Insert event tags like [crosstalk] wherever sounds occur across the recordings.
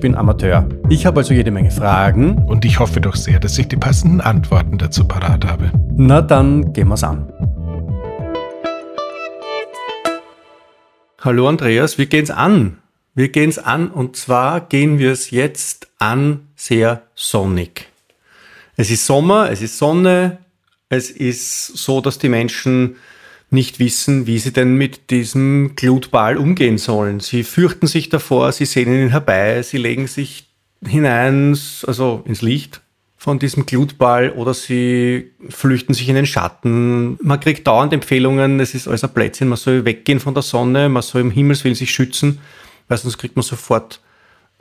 bin Amateur. Ich habe also jede Menge Fragen. Und ich hoffe doch sehr, dass ich die passenden Antworten dazu parat habe. Na dann gehen wir's an. Hallo Andreas, wir gehen's an. Wir gehen's an und zwar gehen wir es jetzt an sehr sonnig. Es ist Sommer, es ist Sonne, es ist so, dass die Menschen nicht wissen, wie sie denn mit diesem Glutball umgehen sollen. Sie fürchten sich davor, sie sehen ihn herbei, sie legen sich hinein, also ins Licht von diesem Glutball oder sie flüchten sich in den Schatten. Man kriegt dauernd Empfehlungen, es ist alles ein Plätzchen, man soll weggehen von der Sonne, man soll im Himmelswillen sich schützen, weil sonst kriegt man sofort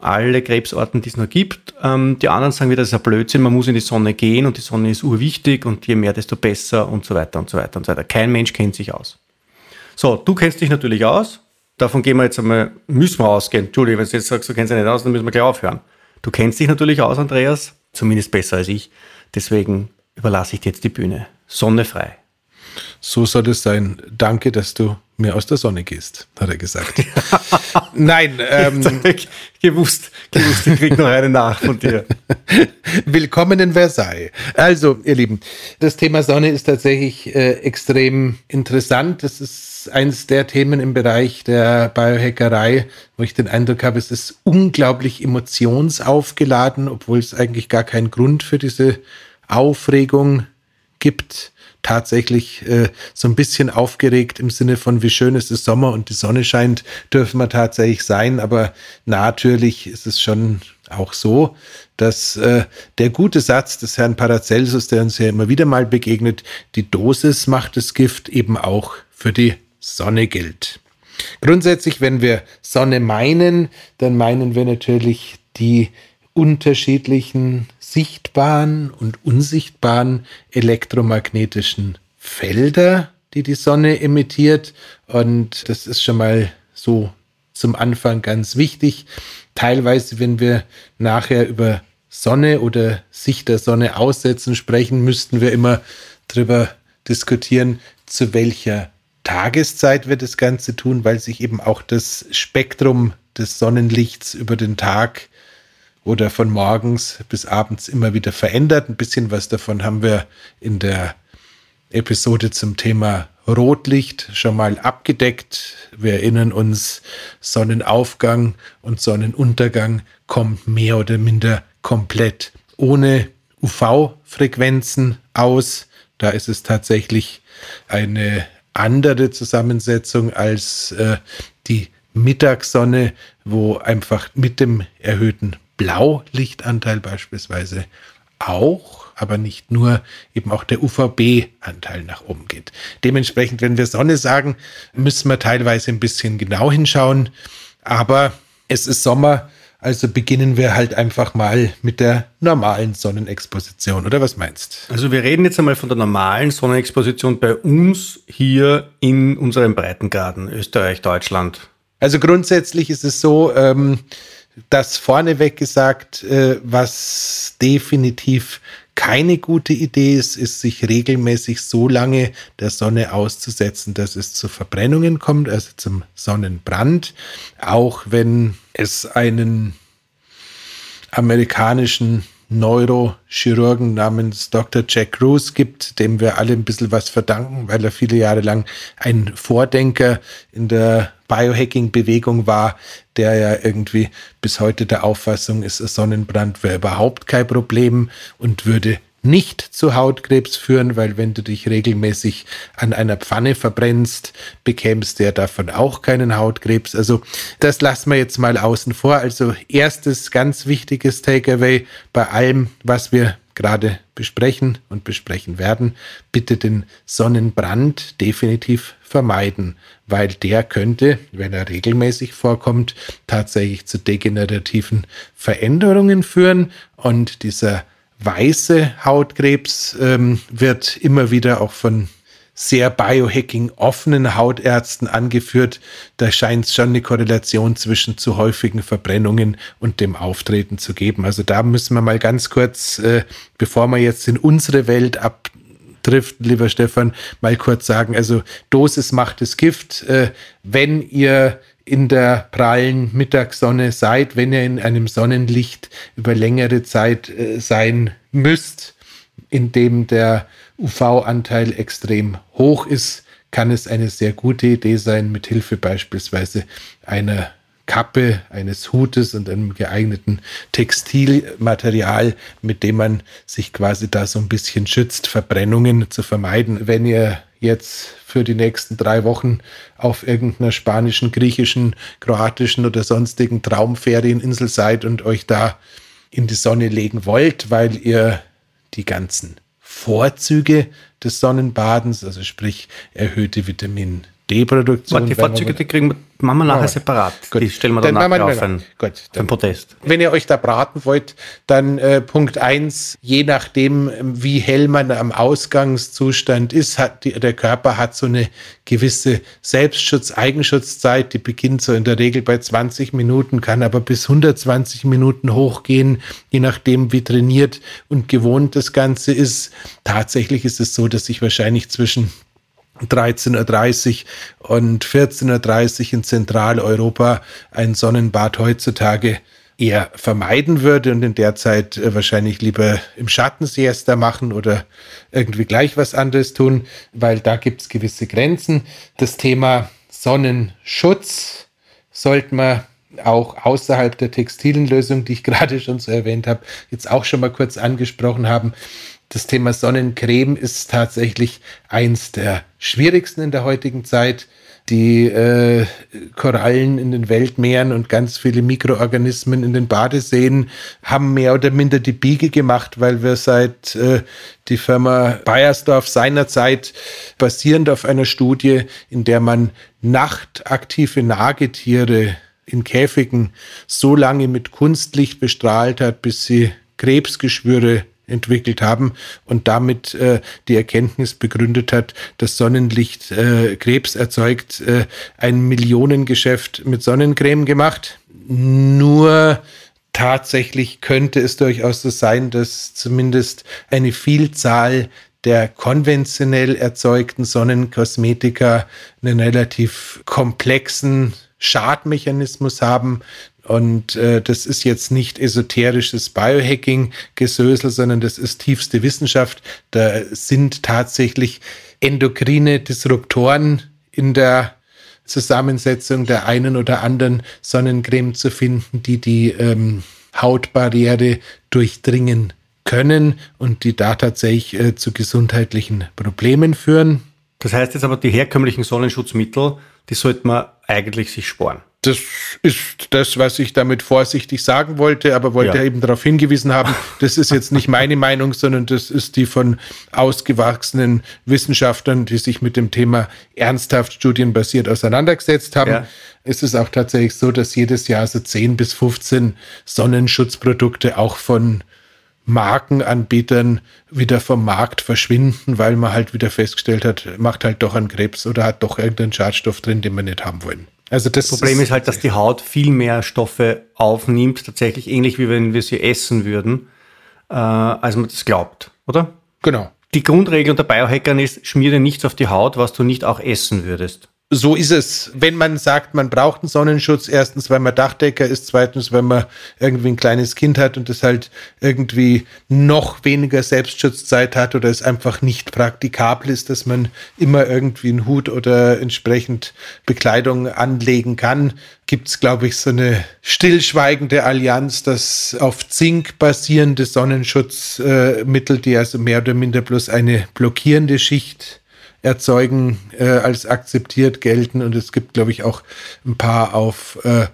alle Krebsorten, die es noch gibt. Ähm, die anderen sagen wieder, das ist ein Blödsinn, man muss in die Sonne gehen und die Sonne ist urwichtig und je mehr, desto besser und so weiter und so weiter und so weiter. Kein Mensch kennt sich aus. So, du kennst dich natürlich aus. Davon gehen wir jetzt einmal, müssen wir ausgehen. Entschuldigung, wenn du jetzt sagst, du kennst dich nicht aus, dann müssen wir gleich aufhören. Du kennst dich natürlich aus, Andreas, zumindest besser als ich. Deswegen überlasse ich dir jetzt die Bühne. Sonne frei. So soll es sein. Danke, dass du mir aus der Sonne gehst, hat er gesagt. [laughs] Nein, ähm, [laughs] gewusst, gewusst, ich krieg noch eine nach von dir. [laughs] Willkommen in Versailles. Also, ihr Lieben, das Thema Sonne ist tatsächlich äh, extrem interessant. Das ist eines der Themen im Bereich der Biohackerei, wo ich den Eindruck habe, es ist unglaublich emotionsaufgeladen, obwohl es eigentlich gar keinen Grund für diese Aufregung gibt tatsächlich äh, so ein bisschen aufgeregt im Sinne von, wie schön ist es Sommer und die Sonne scheint, dürfen wir tatsächlich sein. Aber natürlich ist es schon auch so, dass äh, der gute Satz des Herrn Paracelsus, der uns ja immer wieder mal begegnet, die Dosis macht das Gift eben auch für die Sonne gilt. Grundsätzlich, wenn wir Sonne meinen, dann meinen wir natürlich die unterschiedlichen sichtbaren und unsichtbaren elektromagnetischen Felder, die die Sonne emittiert. Und das ist schon mal so zum Anfang ganz wichtig. Teilweise, wenn wir nachher über Sonne oder Sicht der Sonne aussetzen sprechen, müssten wir immer darüber diskutieren, zu welcher Tageszeit wir das Ganze tun, weil sich eben auch das Spektrum des Sonnenlichts über den Tag oder von morgens bis abends immer wieder verändert. Ein bisschen was davon haben wir in der Episode zum Thema Rotlicht schon mal abgedeckt. Wir erinnern uns, Sonnenaufgang und Sonnenuntergang kommt mehr oder minder komplett ohne UV-Frequenzen aus. Da ist es tatsächlich eine andere Zusammensetzung als äh, die Mittagssonne, wo einfach mit dem erhöhten Blaulichtanteil beispielsweise auch, aber nicht nur, eben auch der UVB-Anteil nach oben geht. Dementsprechend, wenn wir Sonne sagen, müssen wir teilweise ein bisschen genau hinschauen, aber es ist Sommer, also beginnen wir halt einfach mal mit der normalen Sonnenexposition, oder was meinst? Also wir reden jetzt einmal von der normalen Sonnenexposition bei uns hier in unserem Breitengraden, Österreich, Deutschland. Also grundsätzlich ist es so, ähm, das vorneweg gesagt, äh, was definitiv keine gute Idee ist, ist, sich regelmäßig so lange der Sonne auszusetzen, dass es zu Verbrennungen kommt, also zum Sonnenbrand. Auch wenn es einen amerikanischen Neurochirurgen namens Dr. Jack Cruz gibt, dem wir alle ein bisschen was verdanken, weil er viele Jahre lang ein Vordenker in der Biohacking-Bewegung war, der ja irgendwie bis heute der Auffassung ist, Sonnenbrand wäre überhaupt kein Problem und würde nicht zu Hautkrebs führen, weil wenn du dich regelmäßig an einer Pfanne verbrennst, bekämst du ja davon auch keinen Hautkrebs. Also das lassen wir jetzt mal außen vor. Also erstes ganz wichtiges Takeaway bei allem, was wir gerade besprechen und besprechen werden, bitte den Sonnenbrand definitiv vermeiden, weil der könnte, wenn er regelmäßig vorkommt, tatsächlich zu degenerativen Veränderungen führen und dieser weiße Hautkrebs ähm, wird immer wieder auch von sehr biohacking offenen Hautärzten angeführt. Da scheint es schon eine Korrelation zwischen zu häufigen Verbrennungen und dem Auftreten zu geben. Also da müssen wir mal ganz kurz, äh, bevor wir jetzt in unsere Welt abdriften, lieber Stefan, mal kurz sagen, also Dosis macht das Gift. Äh, wenn ihr in der prallen Mittagssonne seid, wenn ihr in einem Sonnenlicht über längere Zeit äh, sein müsst, in dem der UV-Anteil extrem hoch ist, kann es eine sehr gute Idee sein, mit Hilfe beispielsweise einer Kappe, eines Hutes und einem geeigneten Textilmaterial, mit dem man sich quasi da so ein bisschen schützt, Verbrennungen zu vermeiden. Wenn ihr jetzt für die nächsten drei Wochen auf irgendeiner spanischen, griechischen, kroatischen oder sonstigen Traumferieninsel seid und euch da in die Sonne legen wollt, weil ihr die ganzen Vorzüge des Sonnenbadens, also sprich erhöhte Vitamin D-Produktion. Die Vorzüge, die kriegen wir Machen wir nachher separat. Gut. Die stellen wir dann, dann nachher auf ein, Gut, dann, Protest. Wenn ihr euch da braten wollt, dann äh, Punkt eins: je nachdem, wie hell man am Ausgangszustand ist, hat die, der Körper hat so eine gewisse Selbstschutz, Eigenschutzzeit, die beginnt so in der Regel bei 20 Minuten, kann aber bis 120 Minuten hochgehen, je nachdem, wie trainiert und gewohnt das Ganze ist. Tatsächlich ist es so, dass ich wahrscheinlich zwischen 13.30 Uhr und 14.30 Uhr in Zentraleuropa ein Sonnenbad heutzutage eher vermeiden würde und in der Zeit äh, wahrscheinlich lieber im Schatten Siesta machen oder irgendwie gleich was anderes tun, weil da gibt es gewisse Grenzen. Das Thema Sonnenschutz sollte man auch außerhalb der textilen Lösung, die ich [laughs] gerade schon so erwähnt habe, jetzt auch schon mal kurz angesprochen haben das Thema Sonnencreme ist tatsächlich eins der schwierigsten in der heutigen Zeit. Die äh, Korallen in den Weltmeeren und ganz viele Mikroorganismen in den Badeseen haben mehr oder minder die Biege gemacht, weil wir seit äh, die Firma Bayersdorf seinerzeit basierend auf einer Studie, in der man nachtaktive Nagetiere in Käfigen so lange mit Kunstlicht bestrahlt hat, bis sie Krebsgeschwüre entwickelt haben und damit äh, die Erkenntnis begründet hat, dass Sonnenlicht äh, Krebs erzeugt, äh, ein Millionengeschäft mit Sonnencreme gemacht. Nur tatsächlich könnte es durchaus so sein, dass zumindest eine Vielzahl der konventionell erzeugten Sonnenkosmetika einen relativ komplexen Schadmechanismus haben, und äh, das ist jetzt nicht esoterisches Biohacking-Gesösel, sondern das ist tiefste Wissenschaft. Da sind tatsächlich endokrine Disruptoren in der Zusammensetzung der einen oder anderen Sonnencreme zu finden, die die ähm, Hautbarriere durchdringen können und die da tatsächlich äh, zu gesundheitlichen Problemen führen. Das heißt jetzt aber, die herkömmlichen Sonnenschutzmittel, die sollte man eigentlich sich sparen das ist das, was ich damit vorsichtig sagen wollte, aber wollte ja. eben darauf hingewiesen haben, [laughs] das ist jetzt nicht meine Meinung, sondern das ist die von ausgewachsenen Wissenschaftlern, die sich mit dem Thema ernsthaft studienbasiert auseinandergesetzt haben. Ja. Es ist auch tatsächlich so, dass jedes Jahr so 10 bis 15 Sonnenschutzprodukte auch von Markenanbietern wieder vom Markt verschwinden, weil man halt wieder festgestellt hat, macht halt doch einen Krebs oder hat doch irgendeinen Schadstoff drin, den wir nicht haben wollen. Also das, das Problem ist, halt, dass die Haut viel mehr Stoffe aufnimmt, tatsächlich ähnlich wie wenn wir sie essen würden, äh, als man das glaubt, oder? Genau. Die Grundregel unter Biohackern ist, schmiere nichts auf die Haut, was du nicht auch essen würdest. So ist es. Wenn man sagt, man braucht einen Sonnenschutz, erstens, weil man Dachdecker ist, zweitens, weil man irgendwie ein kleines Kind hat und das halt irgendwie noch weniger Selbstschutzzeit hat oder es einfach nicht praktikabel ist, dass man immer irgendwie einen Hut oder entsprechend Bekleidung anlegen kann, gibt es, glaube ich, so eine stillschweigende Allianz, dass auf Zink basierende Sonnenschutzmittel, äh, die also mehr oder minder bloß eine blockierende Schicht erzeugen, äh, als akzeptiert gelten. Und es gibt, glaube ich, auch ein paar auf äh,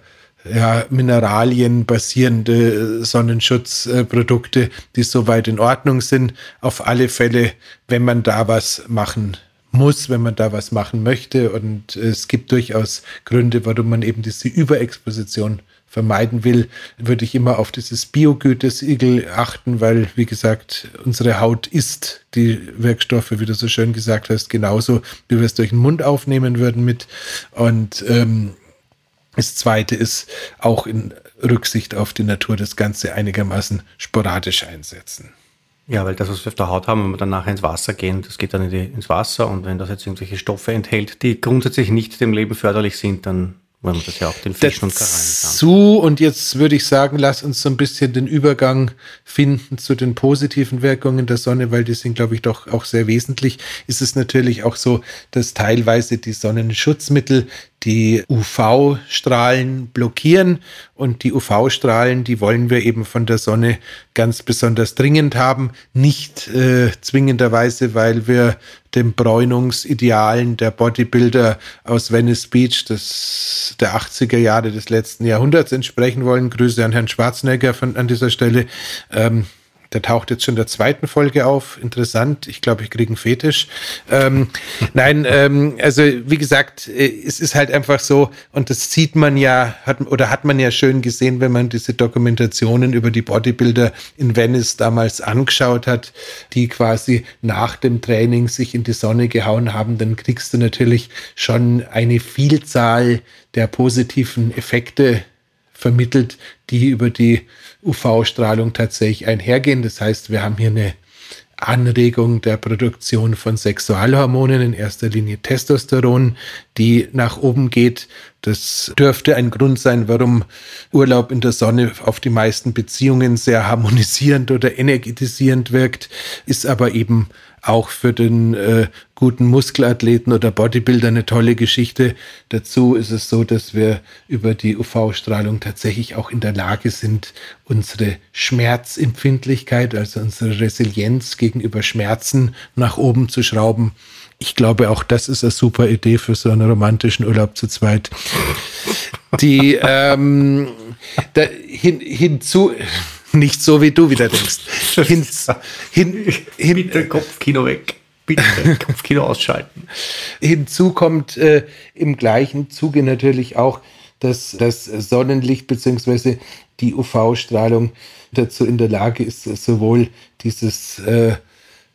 ja, Mineralien basierende Sonnenschutzprodukte, die soweit in Ordnung sind. Auf alle Fälle, wenn man da was machen muss, wenn man da was machen möchte. Und es gibt durchaus Gründe, warum man eben diese Überexposition vermeiden will, würde ich immer auf dieses Biogütesiegel achten, weil, wie gesagt, unsere Haut isst die Wirkstoffe, wie du so schön gesagt hast, genauso, wie wir es durch den Mund aufnehmen würden mit. Und ähm, das Zweite ist auch in Rücksicht auf die Natur das Ganze einigermaßen sporadisch einsetzen. Ja, weil das, was wir auf der Haut haben, wenn wir dann nachher ins Wasser gehen, das geht dann in die, ins Wasser und wenn das jetzt irgendwelche Stoffe enthält, die grundsätzlich nicht dem Leben förderlich sind, dann weil man das ja auch den Fischen und Korallen Zu und jetzt würde ich sagen, lass uns so ein bisschen den Übergang finden zu den positiven Wirkungen der Sonne, weil die sind, glaube ich, doch auch sehr wesentlich. Ist es natürlich auch so, dass teilweise die Sonnenschutzmittel die UV-Strahlen blockieren und die UV-Strahlen, die wollen wir eben von der Sonne ganz besonders dringend haben, nicht äh, zwingenderweise, weil wir den Bräunungsidealen der Bodybuilder aus Venice Beach des, der 80er Jahre des letzten Jahrhunderts entsprechen wollen. Grüße an Herrn Schwarzenegger von, an dieser Stelle. Ähm, der taucht jetzt schon in der zweiten Folge auf. Interessant. Ich glaube, ich kriege einen Fetisch. Ähm, [laughs] nein, ähm, also wie gesagt, äh, es ist halt einfach so, und das sieht man ja, hat, oder hat man ja schön gesehen, wenn man diese Dokumentationen über die Bodybuilder in Venice damals angeschaut hat, die quasi nach dem Training sich in die Sonne gehauen haben, dann kriegst du natürlich schon eine Vielzahl der positiven Effekte vermittelt, die über die UV-Strahlung tatsächlich einhergehen. Das heißt, wir haben hier eine Anregung der Produktion von Sexualhormonen, in erster Linie Testosteron, die nach oben geht. Das dürfte ein Grund sein, warum Urlaub in der Sonne auf die meisten Beziehungen sehr harmonisierend oder energetisierend wirkt, ist aber eben auch für den äh, guten Muskelathleten oder Bodybuilder eine tolle Geschichte. Dazu ist es so, dass wir über die UV-Strahlung tatsächlich auch in der Lage sind, unsere Schmerzempfindlichkeit, also unsere Resilienz gegenüber Schmerzen nach oben zu schrauben. Ich glaube, auch das ist eine super Idee für so einen romantischen Urlaub zu zweit. Die ähm, da, hin, hinzu nicht so, wie du wieder denkst. Hin, hin, hin, Bitte Kopfkino weg. Bitte Kopfkino ausschalten. Hinzu kommt äh, im gleichen Zuge natürlich auch, dass das Sonnenlicht bzw. die UV-Strahlung dazu in der Lage ist, sowohl dieses äh,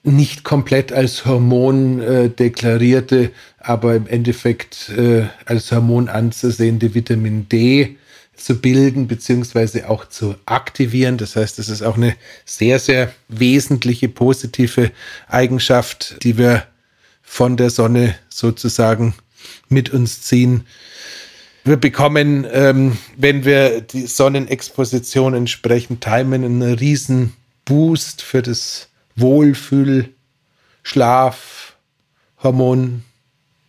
nicht komplett als Hormon äh, deklarierte, aber im Endeffekt äh, als Hormon anzusehende Vitamin D zu bilden beziehungsweise auch zu aktivieren. Das heißt, das ist auch eine sehr, sehr wesentliche positive Eigenschaft, die wir von der Sonne sozusagen mit uns ziehen. Wir bekommen, ähm, wenn wir die Sonnenexposition entsprechend timen, einen riesen Boost für das Wohlfühl, Schlaf, Hormon,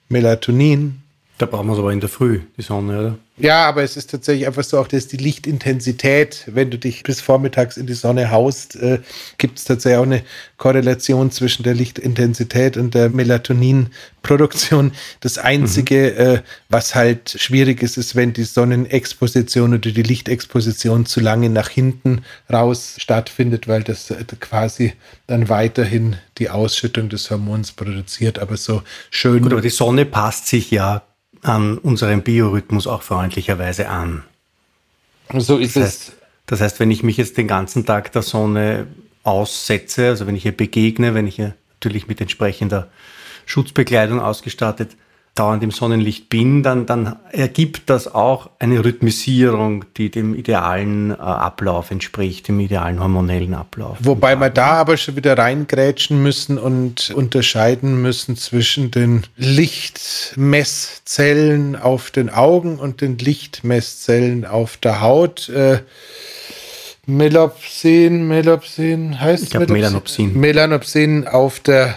Melatonin. Da brauchen wir es aber in der Früh, die Sonne, oder? Ja, aber es ist tatsächlich einfach so, auch dass die Lichtintensität, wenn du dich bis vormittags in die Sonne haust, äh, gibt es tatsächlich auch eine Korrelation zwischen der Lichtintensität und der Melatoninproduktion. Das Einzige, mhm. äh, was halt schwierig ist, ist, wenn die Sonnenexposition oder die Lichtexposition zu lange nach hinten raus stattfindet, weil das äh, quasi dann weiterhin die Ausschüttung des Hormons produziert. Aber so schön. Gut, aber die Sonne passt sich ja an unseren Biorhythmus auch freundlicherweise an. So ist das heißt, es. Das heißt, wenn ich mich jetzt den ganzen Tag der Sonne aussetze, also wenn ich ihr begegne, wenn ich ihr natürlich mit entsprechender Schutzbekleidung ausgestattet dauernd im Sonnenlicht bin, dann, dann ergibt das auch eine Rhythmisierung, die dem idealen äh, Ablauf entspricht, dem idealen hormonellen Ablauf. Wobei wir da aber schon wieder reingrätschen müssen und unterscheiden müssen zwischen den Lichtmesszellen auf den Augen und den Lichtmesszellen auf der Haut. Äh, Melopsin, Melopsin heißt ich glaub, Melanopsin. Melanopsin auf der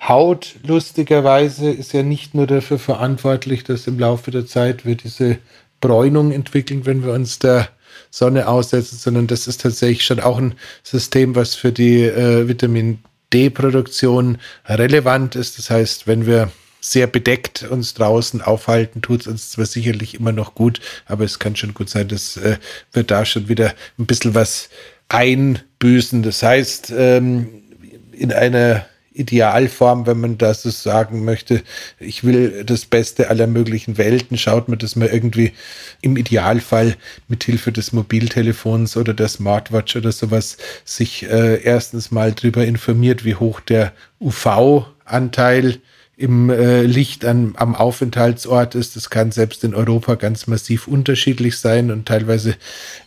Haut, lustigerweise, ist ja nicht nur dafür verantwortlich, dass im Laufe der Zeit wir diese Bräunung entwickeln, wenn wir uns der Sonne aussetzen, sondern das ist tatsächlich schon auch ein System, was für die äh, Vitamin D-Produktion relevant ist. Das heißt, wenn wir sehr bedeckt uns draußen aufhalten, tut es uns zwar sicherlich immer noch gut, aber es kann schon gut sein, dass äh, wir da schon wieder ein bisschen was einbüßen. Das heißt, ähm, in einer Idealform, wenn man das so sagen möchte. Ich will das Beste aller möglichen Welten. Schaut man, dass man irgendwie im Idealfall mit Hilfe des Mobiltelefons oder der Smartwatch oder sowas sich äh, erstens mal darüber informiert, wie hoch der UV-Anteil im äh, Licht an, am Aufenthaltsort ist. Das kann selbst in Europa ganz massiv unterschiedlich sein und teilweise,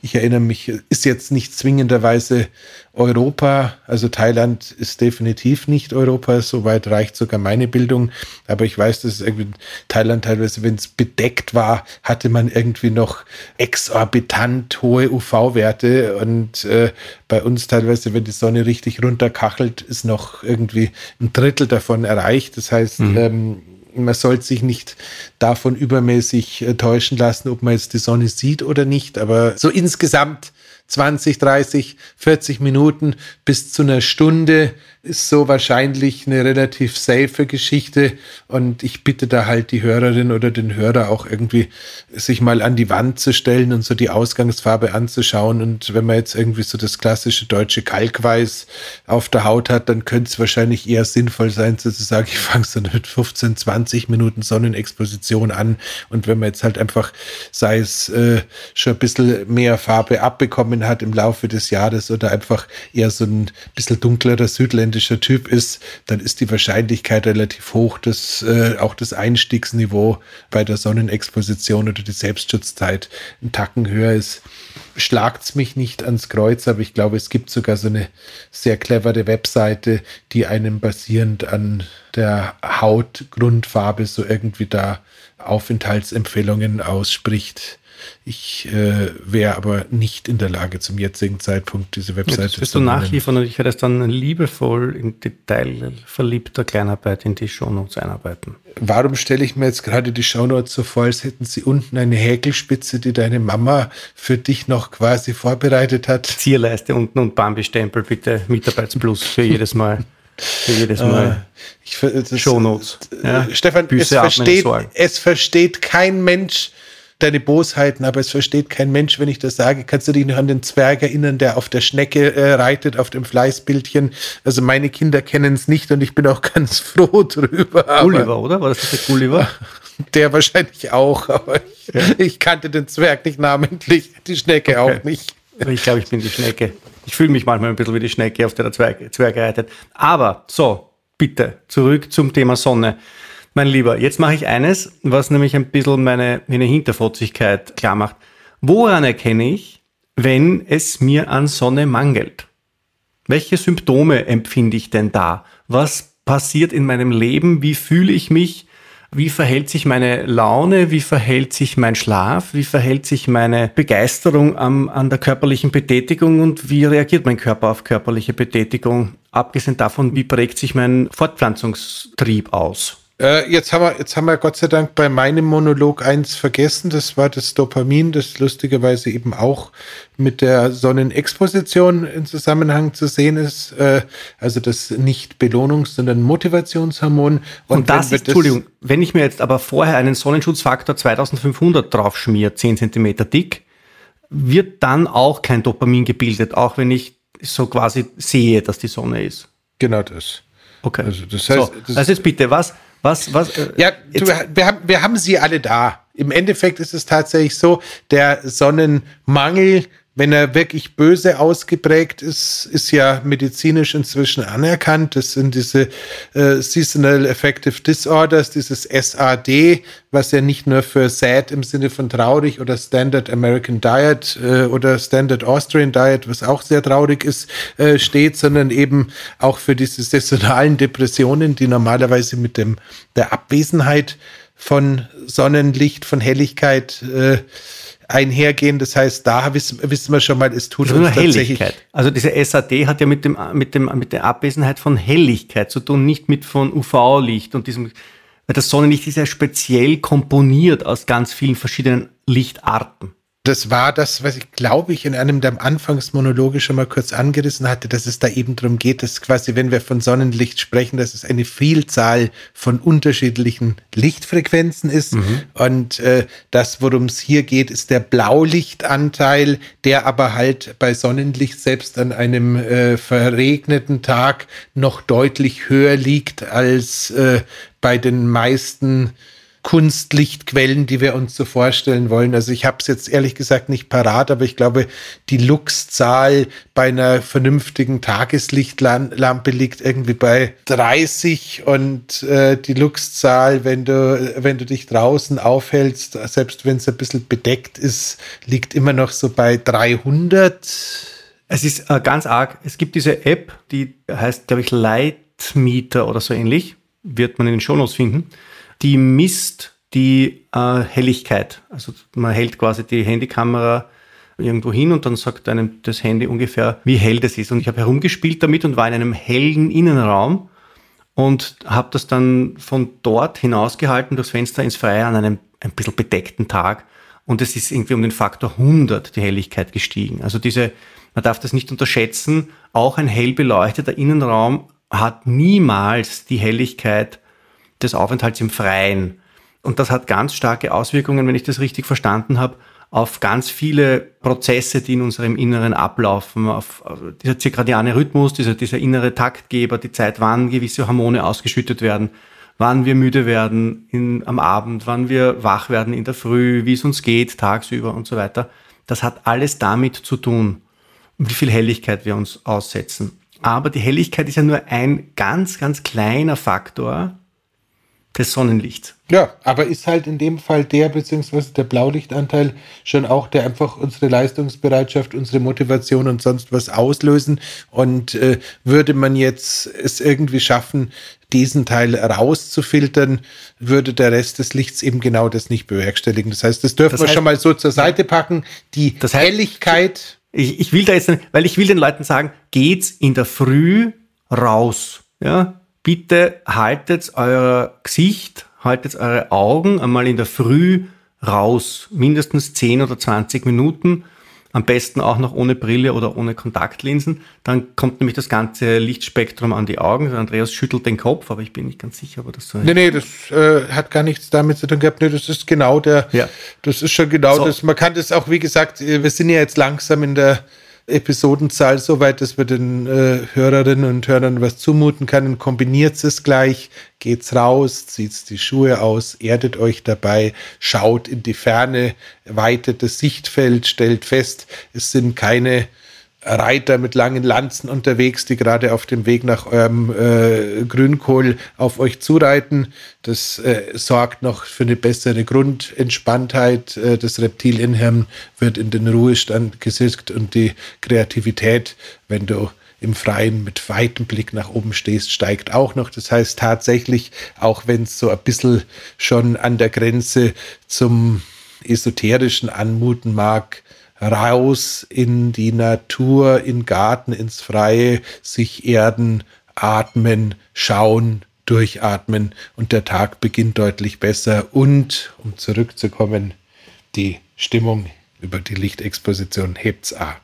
ich erinnere mich, ist jetzt nicht zwingenderweise Europa, also Thailand ist definitiv nicht Europa, soweit reicht sogar meine Bildung, aber ich weiß, dass irgendwie Thailand teilweise, wenn es bedeckt war, hatte man irgendwie noch exorbitant hohe UV-Werte und äh, bei uns teilweise, wenn die Sonne richtig runterkachelt, ist noch irgendwie ein Drittel davon erreicht. Das heißt, mhm. ähm, man sollte sich nicht davon übermäßig äh, täuschen lassen, ob man jetzt die Sonne sieht oder nicht. Aber so insgesamt 20, 30, 40 Minuten bis zu einer Stunde ist so wahrscheinlich eine relativ safe Geschichte. Und ich bitte da halt die Hörerin oder den Hörer auch irgendwie sich mal an die Wand zu stellen und so die Ausgangsfarbe anzuschauen. Und wenn man jetzt irgendwie so das klassische deutsche Kalkweiß auf der Haut hat, dann könnte es wahrscheinlich eher sinnvoll sein, zu sagen, ich fange so mit 15, 20 Minuten Sonnenexposition an. Und wenn man jetzt halt einfach, sei es äh, schon ein bisschen mehr Farbe abbekommen hat im Laufe des Jahres oder einfach eher so ein bisschen dunklerer Südländer authentischer Typ ist, dann ist die Wahrscheinlichkeit relativ hoch, dass äh, auch das Einstiegsniveau bei der Sonnenexposition oder die Selbstschutzzeit ein Tacken höher ist. Schlagt's mich nicht ans Kreuz, aber ich glaube, es gibt sogar so eine sehr clevere Webseite, die einem basierend an der Hautgrundfarbe so irgendwie da Aufenthaltsempfehlungen ausspricht. Ich äh, wäre aber nicht in der Lage, zum jetzigen Zeitpunkt diese Webseite ja, das wirst zu du nachliefern und ich werde es dann liebevoll in Detail verliebter Kleinarbeit in die Shownotes einarbeiten. Warum stelle ich mir jetzt gerade die Shownotes so vor, als hätten sie unten eine Häkelspitze, die deine Mama für dich noch quasi vorbereitet hat? Zierleiste unten und Bambi-Stempel bitte, Mitarbeitsplus für jedes Mal. Für jedes Mal. Äh, ich, Shownotes. Ja. Stefan, es versteht, es versteht kein Mensch, deine Bosheiten, aber es versteht kein Mensch, wenn ich das sage. Kannst du dich noch an den Zwerg erinnern, der auf der Schnecke äh, reitet, auf dem Fleißbildchen? Also meine Kinder kennen es nicht und ich bin auch [laughs] ganz froh drüber. Gulliver, oder? War das der Gulliver? [laughs] Der wahrscheinlich auch, aber ich, ja. ich kannte den Zwerg nicht namentlich, die Schnecke okay. auch nicht. Ich glaube, ich bin die Schnecke. Ich fühle mich manchmal ein bisschen wie die Schnecke, auf der der Zwerg, Zwerg reitet. Aber so, bitte, zurück zum Thema Sonne. Mein Lieber, jetzt mache ich eines, was nämlich ein bisschen meine, meine Hinterfotzigkeit klar macht. Woran erkenne ich, wenn es mir an Sonne mangelt? Welche Symptome empfinde ich denn da? Was passiert in meinem Leben? Wie fühle ich mich? Wie verhält sich meine Laune? Wie verhält sich mein Schlaf? Wie verhält sich meine Begeisterung am, an der körperlichen Betätigung? Und wie reagiert mein Körper auf körperliche Betätigung? Abgesehen davon, wie prägt sich mein Fortpflanzungstrieb aus? Äh, jetzt, haben wir, jetzt haben wir Gott sei Dank bei meinem Monolog eins vergessen. Das war das Dopamin, das lustigerweise eben auch mit der Sonnenexposition in Zusammenhang zu sehen ist. Äh, also das nicht Belohnungs-, sondern Motivationshormon. Und, Und das ist, Entschuldigung, wenn ich mir jetzt aber vorher einen Sonnenschutzfaktor 2500 drauf schmier, 10 Zentimeter dick, wird dann auch kein Dopamin gebildet, auch wenn ich so quasi sehe, dass die Sonne ist. Genau das. Okay. Also das heißt, so, das also jetzt bitte, was, was, was? Äh, ja, du, wir, haben, wir haben sie alle da. Im Endeffekt ist es tatsächlich so, der Sonnenmangel wenn er wirklich böse ausgeprägt ist, ist ja medizinisch inzwischen anerkannt. Das sind diese äh, Seasonal Affective Disorders, dieses SAD, was ja nicht nur für sad im Sinne von traurig oder Standard American Diet äh, oder Standard Austrian Diet, was auch sehr traurig ist, äh, steht, sondern eben auch für diese saisonalen Depressionen, die normalerweise mit dem der Abwesenheit von Sonnenlicht, von Helligkeit äh, einhergehen. Das heißt, da wissen, wissen wir schon mal, es tut also uns tatsächlich. Also diese SAD hat ja mit, dem, mit, dem, mit der Abwesenheit von Helligkeit zu tun, nicht mit von UV-Licht und diesem, weil das Sonnenlicht ist ja speziell komponiert aus ganz vielen verschiedenen Lichtarten das war das, was ich glaube ich in einem der Anfangsmonologe schon mal kurz angerissen hatte, dass es da eben darum geht, dass quasi, wenn wir von Sonnenlicht sprechen, dass es eine Vielzahl von unterschiedlichen Lichtfrequenzen ist. Mhm. Und äh, das, worum es hier geht, ist der Blaulichtanteil, der aber halt bei Sonnenlicht selbst an einem äh, verregneten Tag noch deutlich höher liegt als äh, bei den meisten Kunstlichtquellen, die wir uns so vorstellen wollen. Also ich habe es jetzt ehrlich gesagt nicht parat, aber ich glaube, die Luxzahl bei einer vernünftigen Tageslichtlampe liegt irgendwie bei 30 und äh, die Luxzahl, wenn du, wenn du dich draußen aufhältst, selbst wenn es ein bisschen bedeckt ist, liegt immer noch so bei 300. Es ist äh, ganz arg. Es gibt diese App, die heißt, glaube ich, Lightmeter oder so ähnlich. Wird man in den Shownotes finden die misst die äh, Helligkeit. Also man hält quasi die Handykamera irgendwo hin und dann sagt einem das Handy ungefähr, wie hell das ist. Und ich habe herumgespielt damit und war in einem hellen Innenraum und habe das dann von dort hinausgehalten durchs Fenster ins Freie an einem ein bisschen bedeckten Tag. Und es ist irgendwie um den Faktor 100 die Helligkeit gestiegen. Also diese, man darf das nicht unterschätzen, auch ein hell beleuchteter Innenraum hat niemals die Helligkeit des Aufenthalts im Freien. Und das hat ganz starke Auswirkungen, wenn ich das richtig verstanden habe, auf ganz viele Prozesse, die in unserem Inneren ablaufen, auf, dieser zirkadiane Rhythmus, dieser, dieser innere Taktgeber, die Zeit, wann gewisse Hormone ausgeschüttet werden, wann wir müde werden in, am Abend, wann wir wach werden in der Früh, wie es uns geht tagsüber und so weiter. Das hat alles damit zu tun, wie viel Helligkeit wir uns aussetzen. Aber die Helligkeit ist ja nur ein ganz, ganz kleiner Faktor des Sonnenlichts. Ja, aber ist halt in dem Fall der beziehungsweise der Blaulichtanteil schon auch, der einfach unsere Leistungsbereitschaft, unsere Motivation und sonst was auslösen. Und äh, würde man jetzt es irgendwie schaffen, diesen Teil rauszufiltern, würde der Rest des Lichts eben genau das nicht bewerkstelligen. Das heißt, das dürfen das heißt, wir schon mal so zur Seite packen. Die das heißt, Helligkeit. Ich, ich will da jetzt, weil ich will den Leuten sagen, geht's in der Früh raus. Ja, bitte haltet euer Gesicht, haltet eure Augen einmal in der Früh raus. Mindestens 10 oder 20 Minuten. Am besten auch noch ohne Brille oder ohne Kontaktlinsen. Dann kommt nämlich das ganze Lichtspektrum an die Augen. Andreas schüttelt den Kopf, aber ich bin nicht ganz sicher, ob das so Nee, nee, das äh, hat gar nichts damit zu tun gehabt. Nee, das ist genau der, ja. das ist schon genau so. das. Man kann das auch, wie gesagt, wir sind ja jetzt langsam in der Episodenzahl so weit, dass wir den äh, Hörerinnen und Hörern was zumuten können. Kombiniert es gleich, geht's raus, zieht die Schuhe aus, erdet euch dabei, schaut in die Ferne, weitet das Sichtfeld, stellt fest, es sind keine Reiter mit langen Lanzen unterwegs, die gerade auf dem Weg nach eurem äh, Grünkohl auf euch zureiten. Das äh, sorgt noch für eine bessere Grundentspanntheit. Äh, das Reptilienhirn wird in den Ruhestand gesetzt und die Kreativität, wenn du im Freien mit weitem Blick nach oben stehst, steigt auch noch. Das heißt tatsächlich, auch wenn es so ein bisschen schon an der Grenze zum esoterischen anmuten mag, raus in die Natur, in Garten, ins Freie, sich erden, atmen, schauen, durchatmen und der Tag beginnt deutlich besser und, um zurückzukommen, die Stimmung über die Lichtexposition hebt's a.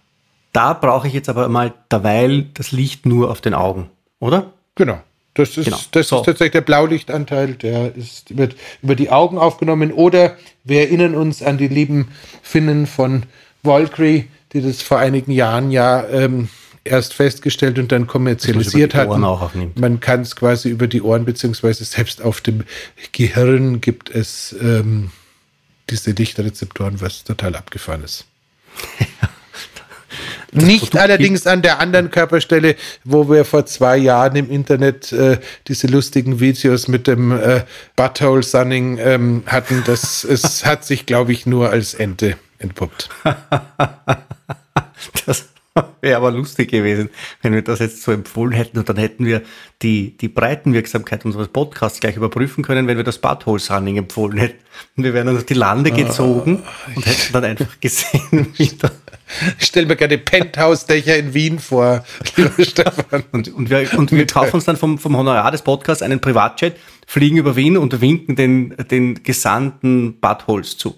Da brauche ich jetzt aber mal derweil das Licht nur auf den Augen, oder? Genau. Das ist, genau. das so. ist tatsächlich der Blaulichtanteil, der ist, wird über die Augen aufgenommen. Oder wir erinnern uns an die lieben Finnen von Valkyrie, die das vor einigen Jahren ja ähm, erst festgestellt und dann kommerzialisiert hat. Man kann es quasi über die Ohren, beziehungsweise selbst auf dem Gehirn gibt es ähm, diese Lichtrezeptoren, was total abgefahren ist. [laughs] Nicht Produkt allerdings an der anderen Körperstelle, wo wir vor zwei Jahren im Internet äh, diese lustigen Videos mit dem äh, Butthole Sunning ähm, hatten. Das es hat sich, glaube ich, nur als Ente entpuppt. [laughs] das Wäre aber lustig gewesen, wenn wir das jetzt so empfohlen hätten und dann hätten wir die, die Breitenwirksamkeit unseres Podcasts gleich überprüfen können, wenn wir das Butthole Running empfohlen hätten. Und wir wären dann durch die Lande gezogen oh. und hätten dann einfach gesehen, [laughs] wie da ich stelle mir gerne Penthouse-Dächer in Wien vor, lieber [laughs] Stefan. Und, und, wir, und wir kaufen uns dann vom, vom Honorar des Podcasts einen Privatjet, fliegen über Wien und winken den, den Gesandten Buttholes zu.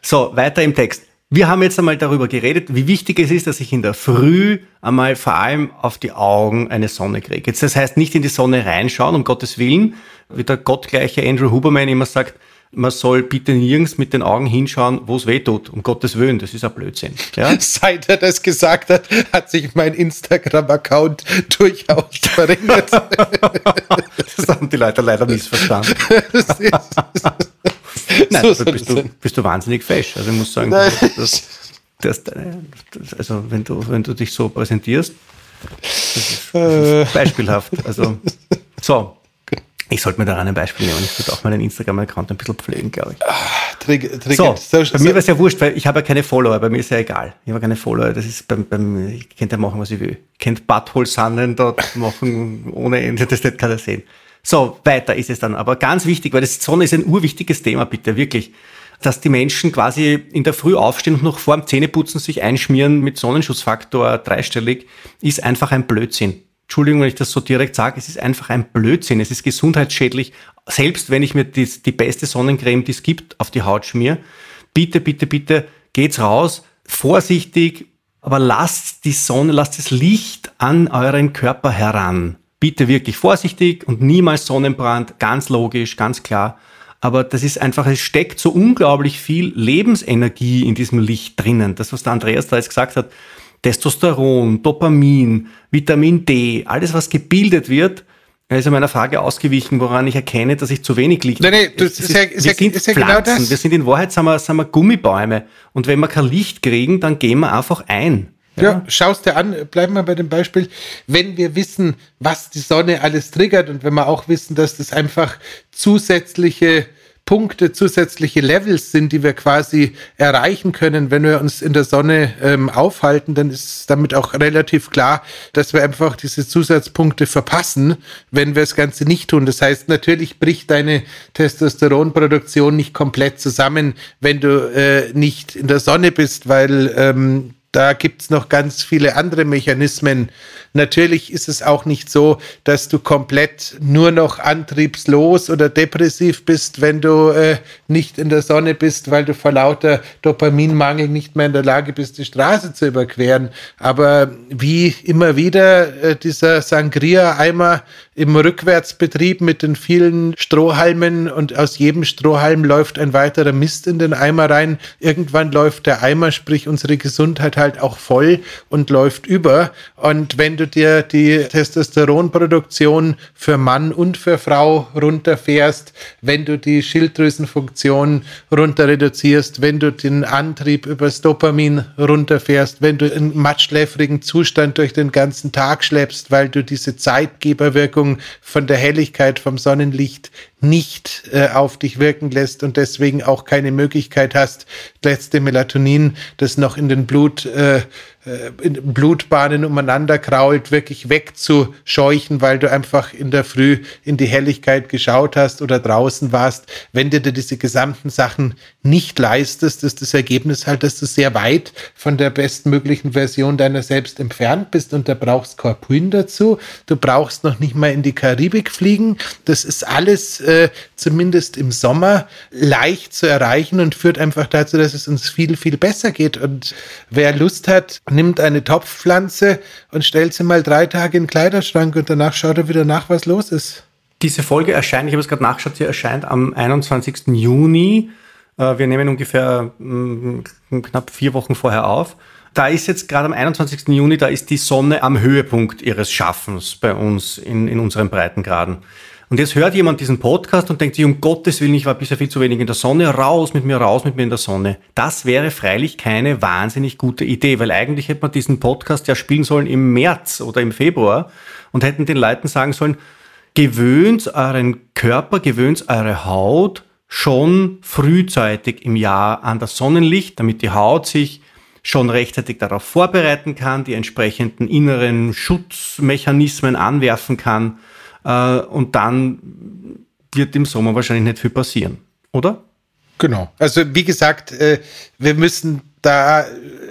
So, weiter im Text. Wir haben jetzt einmal darüber geredet, wie wichtig es ist, dass ich in der Früh einmal vor allem auf die Augen eine Sonne kriege. Jetzt, das heißt nicht in die Sonne reinschauen, um Gottes Willen, wie der gottgleiche Andrew Huberman immer sagt, man soll bitte nirgends mit den Augen hinschauen, wo es weh tut, um Gottes Willen, das ist ein Blödsinn. Ja? [laughs] Seit er das gesagt hat, hat sich mein Instagram-Account durchaus verringert. [laughs] das haben die Leute leider missverstanden. [laughs] Nein, so bist, du, bist du wahnsinnig fesch. Also ich muss sagen, das, das, das, also wenn du, wenn du dich so präsentierst, das ist, das ist äh. beispielhaft. Also so. Ich sollte mir daran ein Beispiel nehmen. Ich würde auch meinen Instagram-Account ein bisschen pflegen, glaube ich. Ah, Trigger, Trigger. So, so, bei mir wäre es ja wurscht, weil ich habe ja keine Follower. Bei mir ist ja egal. Ich habe keine Follower. Das ist beim, beim ich könnte ja machen, was ich will. Ich könnte Butthole-Sannen dort machen ohne Ende. Das wird keiner sehen. So, weiter ist es dann. Aber ganz wichtig, weil das Sonne ist ein urwichtiges Thema, bitte, wirklich. Dass die Menschen quasi in der Früh aufstehen und noch vor dem Zähneputzen sich einschmieren mit Sonnenschutzfaktor dreistellig, ist einfach ein Blödsinn. Entschuldigung, wenn ich das so direkt sage, es ist einfach ein Blödsinn. Es ist gesundheitsschädlich, selbst wenn ich mir die, die beste Sonnencreme, die es gibt, auf die Haut schmier. Bitte, bitte, bitte, geht's raus, vorsichtig, aber lasst die Sonne, lasst das Licht an euren Körper heran bitte wirklich vorsichtig und niemals Sonnenbrand, ganz logisch, ganz klar. Aber das ist einfach, es steckt so unglaublich viel Lebensenergie in diesem Licht drinnen. Das, was der Andreas da jetzt gesagt hat, Testosteron, Dopamin, Vitamin D, alles, was gebildet wird, er ist meiner Frage ausgewichen, woran ich erkenne, dass ich zu wenig Licht habe. Nein, nein, das ist, ja, ist, wir sind ist ja genau das. Wir sind in Wahrheit sind wir, sind wir Gummibäume. Und wenn wir kein Licht kriegen, dann gehen wir einfach ein. Ja, ja schaust dir an, bleiben wir bei dem Beispiel, wenn wir wissen, was die Sonne alles triggert und wenn wir auch wissen, dass das einfach zusätzliche Punkte, zusätzliche Levels sind, die wir quasi erreichen können, wenn wir uns in der Sonne ähm, aufhalten, dann ist damit auch relativ klar, dass wir einfach diese Zusatzpunkte verpassen, wenn wir das Ganze nicht tun. Das heißt, natürlich bricht deine Testosteronproduktion nicht komplett zusammen, wenn du äh, nicht in der Sonne bist, weil ähm, da gibt's noch ganz viele andere Mechanismen. Natürlich ist es auch nicht so, dass du komplett nur noch antriebslos oder depressiv bist, wenn du äh, nicht in der Sonne bist, weil du vor lauter Dopaminmangel nicht mehr in der Lage bist, die Straße zu überqueren. Aber wie immer wieder äh, dieser Sangria-Eimer im Rückwärtsbetrieb mit den vielen Strohhalmen und aus jedem Strohhalm läuft ein weiterer Mist in den Eimer rein. Irgendwann läuft der Eimer, sprich unsere Gesundheit halt auch voll und läuft über. Und wenn du dir die Testosteronproduktion für Mann und für Frau runterfährst, wenn du die Schilddrüsenfunktion runter reduzierst, wenn du den Antrieb übers Dopamin runterfährst, wenn du einen mattschläfrigen Zustand durch den ganzen Tag schleppst, weil du diese Zeitgeberwirkung Wirkung von der Helligkeit vom Sonnenlicht nicht äh, auf dich wirken lässt und deswegen auch keine Möglichkeit hast, letzte Melatonin, das noch in den Blut äh, Blutbahnen umeinander krault, wirklich wegzuscheuchen, weil du einfach in der Früh in die Helligkeit geschaut hast oder draußen warst. Wenn du dir diese gesamten Sachen nicht leistest, ist das Ergebnis halt, dass du sehr weit von der bestmöglichen Version deiner selbst entfernt bist und da brauchst Korpuin dazu. Du brauchst noch nicht mal in die Karibik fliegen. Das ist alles äh, zumindest im Sommer leicht zu erreichen und führt einfach dazu, dass es uns viel, viel besser geht. Und wer Lust hat, nimmt eine Topfpflanze und stellt sie mal drei Tage in den Kleiderschrank und danach schaut er wieder nach, was los ist. Diese Folge erscheint, ich habe es gerade nachgeschaut, sie erscheint am 21. Juni. Äh, wir nehmen ungefähr mm, knapp vier Wochen vorher auf. Da ist jetzt gerade am 21. Juni, da ist die Sonne am Höhepunkt ihres Schaffens bei uns in, in unseren Breitengraden. Und jetzt hört jemand diesen Podcast und denkt sich, um Gottes Willen, ich war bisher viel zu wenig in der Sonne, raus mit mir, raus mit mir in der Sonne. Das wäre freilich keine wahnsinnig gute Idee, weil eigentlich hätte man diesen Podcast ja spielen sollen im März oder im Februar und hätten den Leuten sagen sollen, gewöhnt euren Körper, gewöhnt eure Haut schon frühzeitig im Jahr an das Sonnenlicht, damit die Haut sich schon rechtzeitig darauf vorbereiten kann, die entsprechenden inneren Schutzmechanismen anwerfen kann äh, und dann wird im Sommer wahrscheinlich nicht viel passieren, oder? Genau. Also wie gesagt, äh, wir müssen da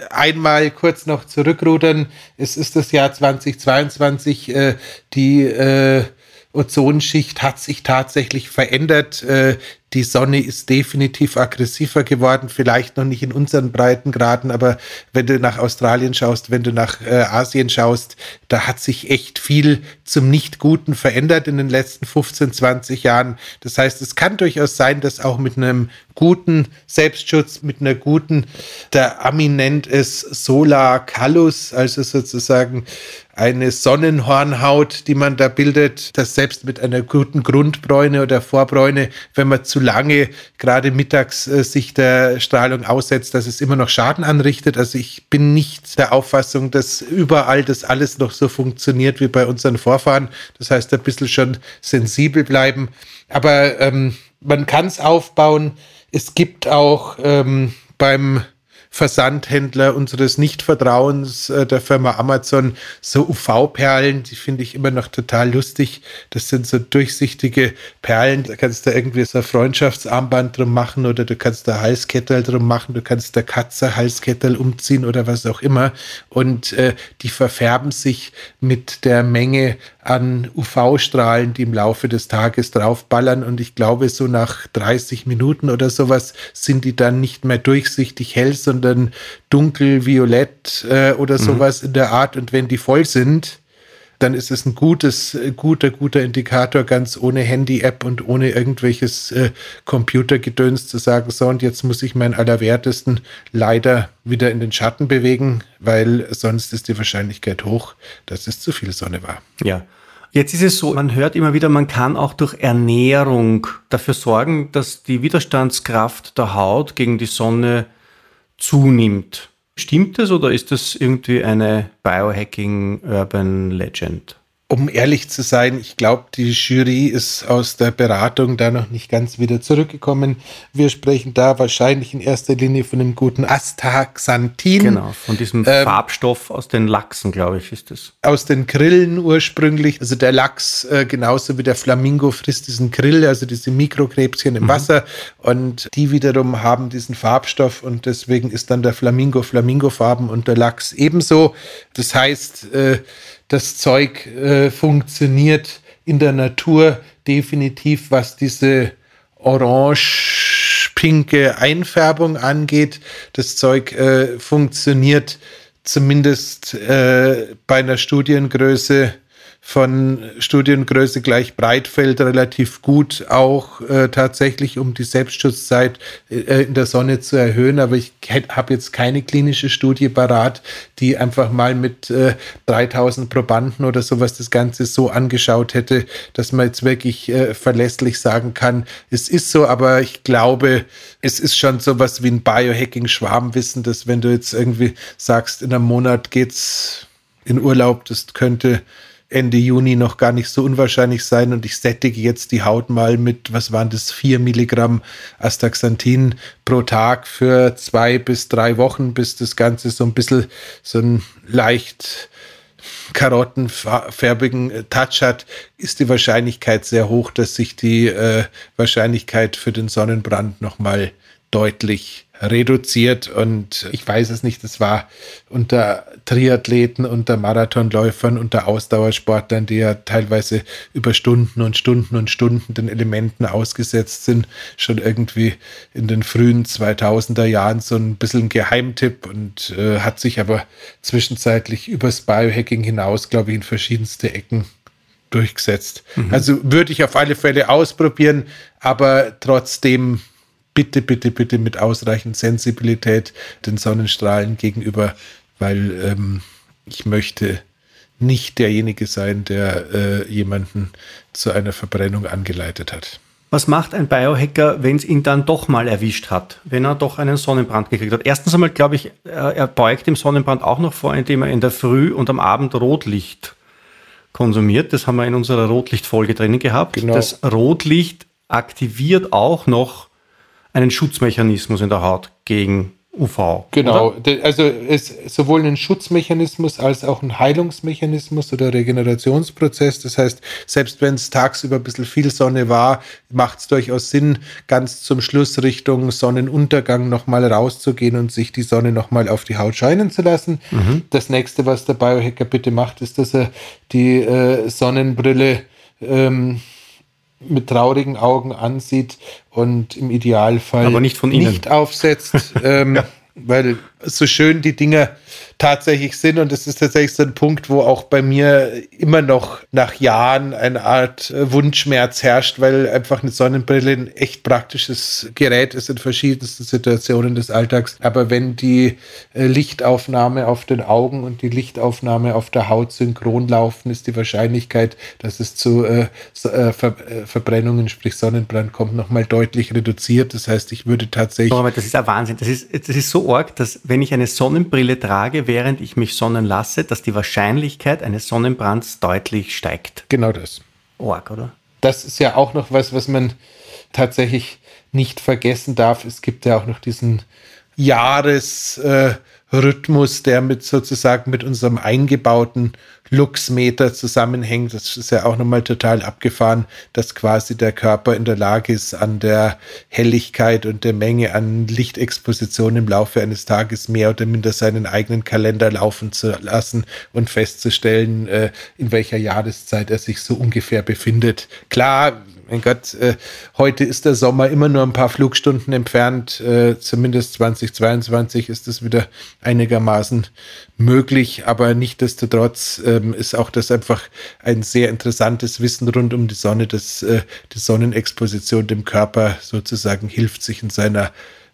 einmal kurz noch zurückrudern. Es ist das Jahr 2022. Äh, die äh, Ozonschicht hat sich tatsächlich verändert. Äh, die Sonne ist definitiv aggressiver geworden, vielleicht noch nicht in unseren Breitengraden, aber wenn du nach Australien schaust, wenn du nach äh, Asien schaust, da hat sich echt viel zum Nicht-Guten verändert in den letzten 15, 20 Jahren. Das heißt, es kann durchaus sein, dass auch mit einem guten Selbstschutz, mit einer guten, der Ami nennt es Solar Callus, also sozusagen eine Sonnenhornhaut, die man da bildet, dass selbst mit einer guten Grundbräune oder Vorbräune, wenn man zu lange gerade mittags äh, sich der Strahlung aussetzt, dass es immer noch Schaden anrichtet. Also ich bin nicht der Auffassung, dass überall das alles noch so funktioniert wie bei unseren Vorfahren. Das heißt, ein bisschen schon sensibel bleiben. Aber ähm, man kann es aufbauen. Es gibt auch ähm, beim Versandhändler unseres Nichtvertrauens äh, der Firma Amazon so UV-Perlen, die finde ich immer noch total lustig. Das sind so durchsichtige Perlen, da kannst du irgendwie so ein Freundschaftsarmband drum machen oder du kannst da Halskettel drum machen, du kannst der Katze Halskettel umziehen oder was auch immer. Und äh, die verfärben sich mit der Menge an UV-Strahlen, die im Laufe des Tages draufballern. Und ich glaube, so nach 30 Minuten oder sowas sind die dann nicht mehr durchsichtig hell, sondern dunkel-violett äh, oder mhm. sowas in der Art. Und wenn die voll sind, dann ist es ein gutes, guter, guter Indikator, ganz ohne Handy-App und ohne irgendwelches äh, Computergedöns zu sagen, so und jetzt muss ich meinen Allerwertesten leider wieder in den Schatten bewegen, weil sonst ist die Wahrscheinlichkeit hoch, dass es zu viel Sonne war. Ja. Jetzt ist es so, man hört immer wieder, man kann auch durch Ernährung dafür sorgen, dass die Widerstandskraft der Haut gegen die Sonne zunimmt. Stimmt das oder ist das irgendwie eine Biohacking Urban Legend? Um ehrlich zu sein, ich glaube, die Jury ist aus der Beratung da noch nicht ganz wieder zurückgekommen. Wir sprechen da wahrscheinlich in erster Linie von dem guten Astaxanthin. Genau, von diesem ähm, Farbstoff aus den Lachsen, glaube ich, ist es. Aus den Grillen ursprünglich. Also der Lachs, äh, genauso wie der Flamingo, frisst diesen Grill, also diese Mikrokrebschen im mhm. Wasser. Und die wiederum haben diesen Farbstoff und deswegen ist dann der Flamingo Flamingofarben und der Lachs ebenso. Das heißt, äh, das Zeug äh, funktioniert in der Natur definitiv, was diese orange-pinke Einfärbung angeht. Das Zeug äh, funktioniert zumindest äh, bei einer Studiengröße von Studiengröße gleich Breitfeld relativ gut auch äh, tatsächlich, um die Selbstschutzzeit äh, in der Sonne zu erhöhen. Aber ich habe jetzt keine klinische Studie parat, die einfach mal mit äh, 3000 Probanden oder sowas das Ganze so angeschaut hätte, dass man jetzt wirklich äh, verlässlich sagen kann, es ist so, aber ich glaube, es ist schon sowas wie ein Biohacking-Schwarmwissen, dass wenn du jetzt irgendwie sagst, in einem Monat geht's in Urlaub, das könnte Ende Juni noch gar nicht so unwahrscheinlich sein und ich sättige jetzt die Haut mal mit, was waren das, vier Milligramm Astaxanthin pro Tag für zwei bis drei Wochen, bis das Ganze so ein bisschen so ein leicht karottenfärbigen Touch hat, ist die Wahrscheinlichkeit sehr hoch, dass sich die äh, Wahrscheinlichkeit für den Sonnenbrand nochmal deutlich reduziert und ich weiß es nicht, es war unter Triathleten, unter Marathonläufern, unter Ausdauersportlern, die ja teilweise über Stunden und Stunden und Stunden den Elementen ausgesetzt sind, schon irgendwie in den frühen 2000er Jahren so ein bisschen ein Geheimtipp und äh, hat sich aber zwischenzeitlich übers Biohacking hinaus, glaube ich, in verschiedenste Ecken durchgesetzt. Mhm. Also würde ich auf alle Fälle ausprobieren, aber trotzdem bitte, bitte, bitte mit ausreichend Sensibilität den Sonnenstrahlen gegenüber, weil ähm, ich möchte nicht derjenige sein, der äh, jemanden zu einer Verbrennung angeleitet hat. Was macht ein Biohacker, wenn es ihn dann doch mal erwischt hat, wenn er doch einen Sonnenbrand gekriegt hat? Erstens einmal glaube ich, er beugt dem Sonnenbrand auch noch vor, indem er in der Früh und am Abend Rotlicht konsumiert. Das haben wir in unserer Rotlichtfolge drinnen gehabt. Genau. Das Rotlicht aktiviert auch noch einen Schutzmechanismus in der Haut gegen UV. Genau, oder? also es ist sowohl ein Schutzmechanismus als auch ein Heilungsmechanismus oder Regenerationsprozess. Das heißt, selbst wenn es tagsüber ein bisschen viel Sonne war, macht es durchaus Sinn, ganz zum Schluss Richtung Sonnenuntergang nochmal rauszugehen und sich die Sonne nochmal auf die Haut scheinen zu lassen. Mhm. Das nächste, was der Biohacker bitte macht, ist, dass er die äh, Sonnenbrille ähm, mit traurigen Augen ansieht und im Idealfall Aber nicht, nicht aufsetzt, [laughs] ähm, ja. Weil so schön die Dinge tatsächlich sind. Und das ist tatsächlich so ein Punkt, wo auch bei mir immer noch nach Jahren eine Art Wunschschmerz herrscht, weil einfach eine Sonnenbrille ein echt praktisches Gerät ist in verschiedensten Situationen des Alltags. Aber wenn die äh, Lichtaufnahme auf den Augen und die Lichtaufnahme auf der Haut synchron laufen, ist die Wahrscheinlichkeit, dass es zu äh, äh, Ver Verbrennungen, sprich Sonnenbrand kommt, nochmal deutlich reduziert. Das heißt, ich würde tatsächlich. Aber das ist ein Wahnsinn. Das ist, das ist so arg, dass wenn ich eine Sonnenbrille trage, während ich mich sonnen lasse, dass die Wahrscheinlichkeit eines Sonnenbrands deutlich steigt. Genau das. Org, oder? Das ist ja auch noch was, was man tatsächlich nicht vergessen darf. Es gibt ja auch noch diesen Jahresrhythmus, äh, der mit sozusagen mit unserem eingebauten Luxmeter zusammenhängt. Das ist ja auch nochmal total abgefahren, dass quasi der Körper in der Lage ist, an der Helligkeit und der Menge an Lichtexposition im Laufe eines Tages mehr oder minder seinen eigenen Kalender laufen zu lassen und festzustellen, äh, in welcher Jahreszeit er sich so ungefähr befindet. Klar, mein Gott, äh, heute ist der Sommer immer nur ein paar Flugstunden entfernt. Äh, zumindest 2022 ist es wieder einigermaßen möglich, aber nichtdestotrotz ähm, ist auch das einfach ein sehr interessantes Wissen rund um die Sonne, dass äh, die Sonnenexposition dem Körper sozusagen hilft, sich in seiner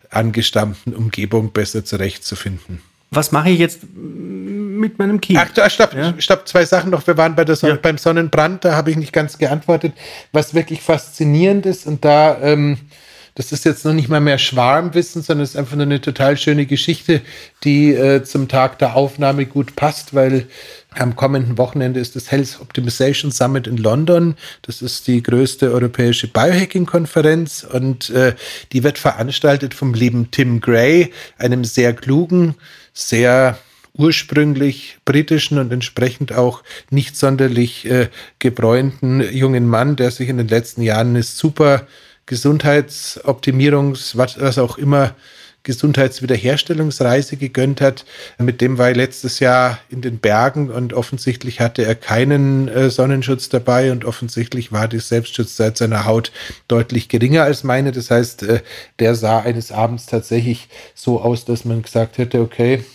angestammten Umgebung besser zurechtzufinden. Was mache ich jetzt mit meinem Kind? Ach, stopp, ja? stopp, zwei Sachen noch. Wir waren bei der Sonne, ja. beim Sonnenbrand, da habe ich nicht ganz geantwortet. Was wirklich faszinierend ist, und da, ähm, das ist jetzt noch nicht mal mehr Schwarmwissen, sondern es ist einfach nur eine total schöne Geschichte, die äh, zum Tag der Aufnahme gut passt, weil am kommenden Wochenende ist das Health Optimization Summit in London. Das ist die größte europäische Biohacking-Konferenz und äh, die wird veranstaltet vom lieben Tim Gray, einem sehr klugen, sehr ursprünglich britischen und entsprechend auch nicht sonderlich äh, gebräunten jungen Mann, der sich in den letzten Jahren eine super Gesundheitsoptimierungs, was, was auch immer, Gesundheitswiederherstellungsreise gegönnt hat. Mit dem war er letztes Jahr in den Bergen und offensichtlich hatte er keinen äh, Sonnenschutz dabei und offensichtlich war die Selbstschutzzeit seiner Haut deutlich geringer als meine. Das heißt, äh, der sah eines Abends tatsächlich so aus, dass man gesagt hätte, okay,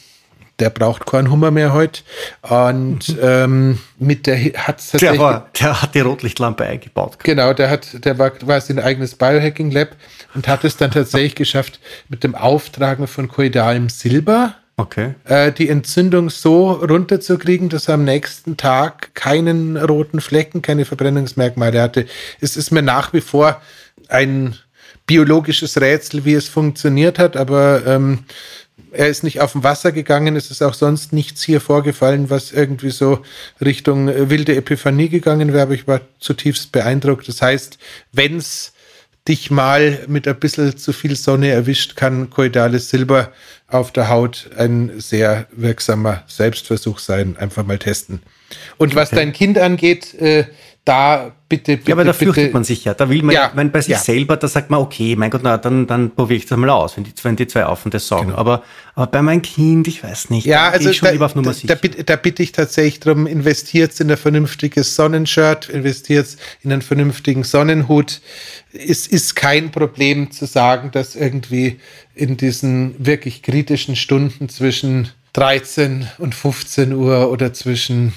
der braucht keinen Hummer mehr heute. Und [laughs] ähm, mit der hat tatsächlich. Der, war, der hat die Rotlichtlampe eingebaut. Genau, der hat, der war quasi ein eigenes Biohacking-Lab und hat es dann tatsächlich [laughs] geschafft, mit dem Auftragen von koidalem Silber okay. äh, die Entzündung so runterzukriegen, dass er am nächsten Tag keinen roten Flecken, keine Verbrennungsmerkmale hatte. Es ist mir nach wie vor ein biologisches Rätsel, wie es funktioniert hat, aber ähm, er ist nicht auf dem Wasser gegangen, es ist auch sonst nichts hier vorgefallen, was irgendwie so Richtung äh, wilde Epiphanie gegangen wäre, aber ich war zutiefst beeindruckt. Das heißt, wenn es dich mal mit ein bisschen zu viel Sonne erwischt, kann koidales Silber auf der Haut ein sehr wirksamer Selbstversuch sein. Einfach mal testen. Und okay. was dein Kind angeht, äh, da bitte, bitte. Ja, aber da fürchtet man sich ja. Da will man ja, ja bei sich ja. selber, da sagt man, okay, mein Gott, na, dann, dann probiere ich das mal aus, wenn die, wenn die zwei Affen das sagen. Genau. Aber, aber bei meinem Kind, ich weiß nicht. Ja, also ich schon da, lieber auf Nummer da, da, da bitte ich tatsächlich darum, investiert in ein vernünftiges Sonnenshirt, investiert in einen vernünftigen Sonnenhut. Es ist kein Problem zu sagen, dass irgendwie in diesen wirklich kritischen Stunden zwischen 13 und 15 Uhr oder zwischen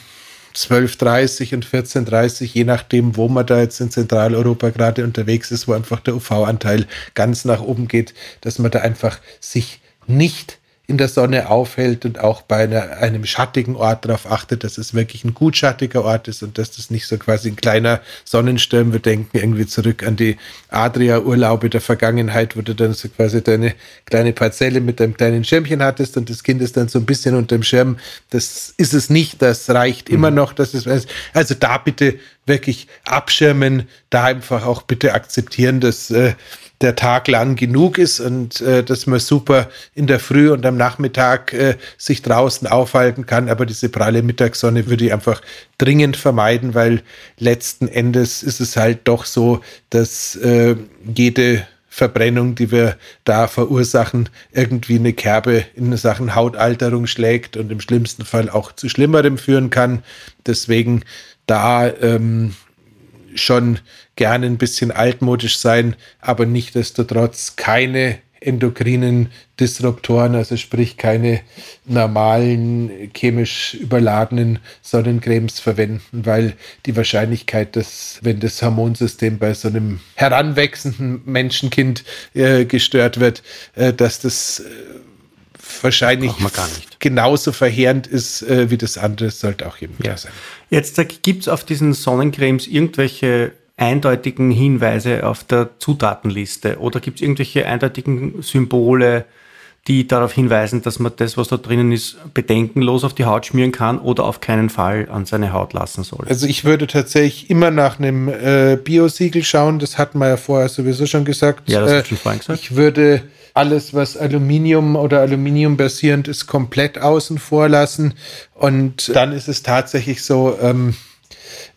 12.30 und 14.30, je nachdem, wo man da jetzt in Zentraleuropa gerade unterwegs ist, wo einfach der UV-Anteil ganz nach oben geht, dass man da einfach sich nicht in der Sonne aufhält und auch bei einer, einem schattigen Ort darauf achtet, dass es wirklich ein gut schattiger Ort ist und dass das nicht so quasi ein kleiner Sonnensturm. Wir denken irgendwie zurück an die Adria-Urlaube der Vergangenheit, wo du dann so quasi deine kleine Parzelle mit einem kleinen Schirmchen hattest und das Kind ist dann so ein bisschen unter dem Schirm. Das ist es nicht, das reicht mhm. immer noch. Das ist, also da bitte wirklich abschirmen, da einfach auch bitte akzeptieren, dass äh, der Tag lang genug ist und äh, dass man super in der Früh und am Nachmittag äh, sich draußen aufhalten kann. Aber diese pralle Mittagssonne würde ich einfach dringend vermeiden, weil letzten Endes ist es halt doch so, dass äh, jede Verbrennung, die wir da verursachen, irgendwie eine Kerbe in Sachen Hautalterung schlägt und im schlimmsten Fall auch zu Schlimmerem führen kann. Deswegen da ähm, schon gerne ein bisschen altmodisch sein, aber nichtdestotrotz keine endokrinen Disruptoren, also sprich keine normalen chemisch überladenen Sonnencremes verwenden, weil die Wahrscheinlichkeit, dass wenn das Hormonsystem bei so einem heranwachsenden Menschenkind äh, gestört wird, äh, dass das äh, wahrscheinlich genauso verheerend ist äh, wie das andere, sollte auch jedem klar sein. Jetzt gibt es auf diesen Sonnencremes irgendwelche eindeutigen Hinweise auf der Zutatenliste oder gibt es irgendwelche eindeutigen Symbole, die darauf hinweisen, dass man das, was da drinnen ist, bedenkenlos auf die Haut schmieren kann oder auf keinen Fall an seine Haut lassen soll? Also ich würde tatsächlich immer nach einem äh, Bio-Siegel schauen, das hatten wir ja vorher sowieso schon gesagt. Ja, das äh, hast du vorhin gesagt. Ich würde alles, was Aluminium oder Aluminium basierend ist, komplett außen vor lassen. Und dann ist es tatsächlich so, ähm,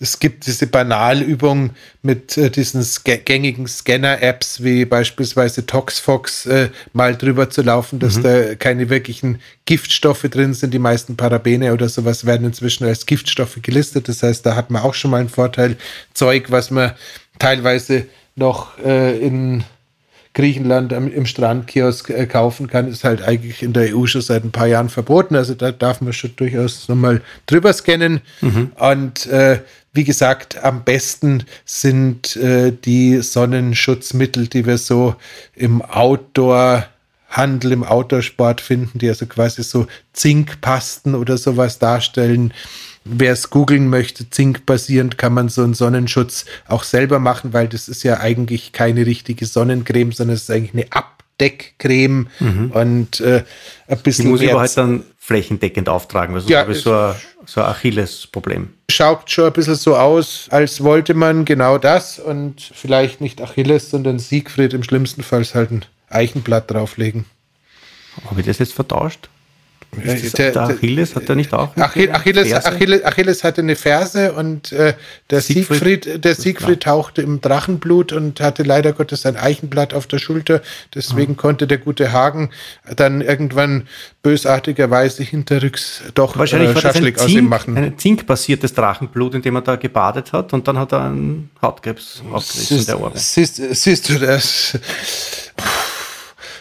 es gibt diese Banalübung mit äh, diesen gängigen Scanner-Apps wie beispielsweise ToxFox äh, mal drüber zu laufen, dass mhm. da keine wirklichen Giftstoffe drin sind. Die meisten Parabene oder sowas werden inzwischen als Giftstoffe gelistet. Das heißt, da hat man auch schon mal einen Vorteil. Zeug, was man teilweise noch äh, in Griechenland im Strandkiosk äh, kaufen kann, ist halt eigentlich in der EU schon seit ein paar Jahren verboten. Also da darf man schon durchaus nochmal drüber scannen. Mhm. Und äh, wie gesagt, am besten sind äh, die Sonnenschutzmittel, die wir so im Outdoor Handel im Outdoor-Sport finden, die also quasi so Zinkpasten oder sowas darstellen. Wer es googeln möchte, zinkbasierend, kann man so einen Sonnenschutz auch selber machen, weil das ist ja eigentlich keine richtige Sonnencreme, sondern es ist eigentlich eine Abdeckcreme mhm. und äh, ein bisschen. Die muss ich aber halt dann flächendeckend auftragen, weil sonst ja, habe ich so ein, so ein Achilles-Problem. Schaut schon ein bisschen so aus, als wollte man genau das und vielleicht nicht Achilles, sondern Siegfried im schlimmsten Fall halt ein Eichenblatt drauflegen. Habe ich das jetzt vertauscht? Der, der, Achilles hat er nicht auch? Achilles, Achilles, Achilles, Achilles, hatte eine Ferse und äh, der Siegfried, Siegfried der Siegfried tauchte im Drachenblut und hatte leider Gottes ein Eichenblatt auf der Schulter. Deswegen ah. konnte der gute Hagen dann irgendwann bösartigerweise hinterrücks doch Wahrscheinlich äh, Schaschlik aus ihm machen. Ein zinkbasiertes Drachenblut, in dem er da gebadet hat und dann hat er einen Hautkrebs aufgerissen in der Ohren. Siehst, siehst du das?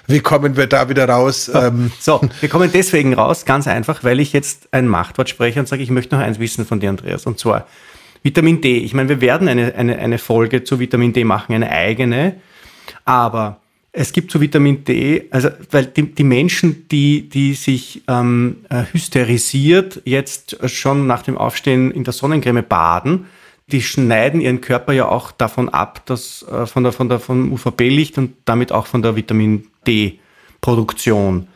Wie kommen wir da wieder raus? Ähm so, wir kommen deswegen raus, ganz einfach, weil ich jetzt ein Machtwort spreche und sage, ich möchte noch eins wissen von dir, Andreas, und zwar Vitamin D. Ich meine, wir werden eine, eine, eine Folge zu Vitamin D machen, eine eigene, aber es gibt zu Vitamin D, also weil die, die Menschen, die, die sich ähm, äh, hysterisiert jetzt schon nach dem Aufstehen in der Sonnencreme baden, die schneiden ihren Körper ja auch davon ab, dass äh, von der, von der, vom UVB-Licht und damit auch von der Vitamin D-Produktion.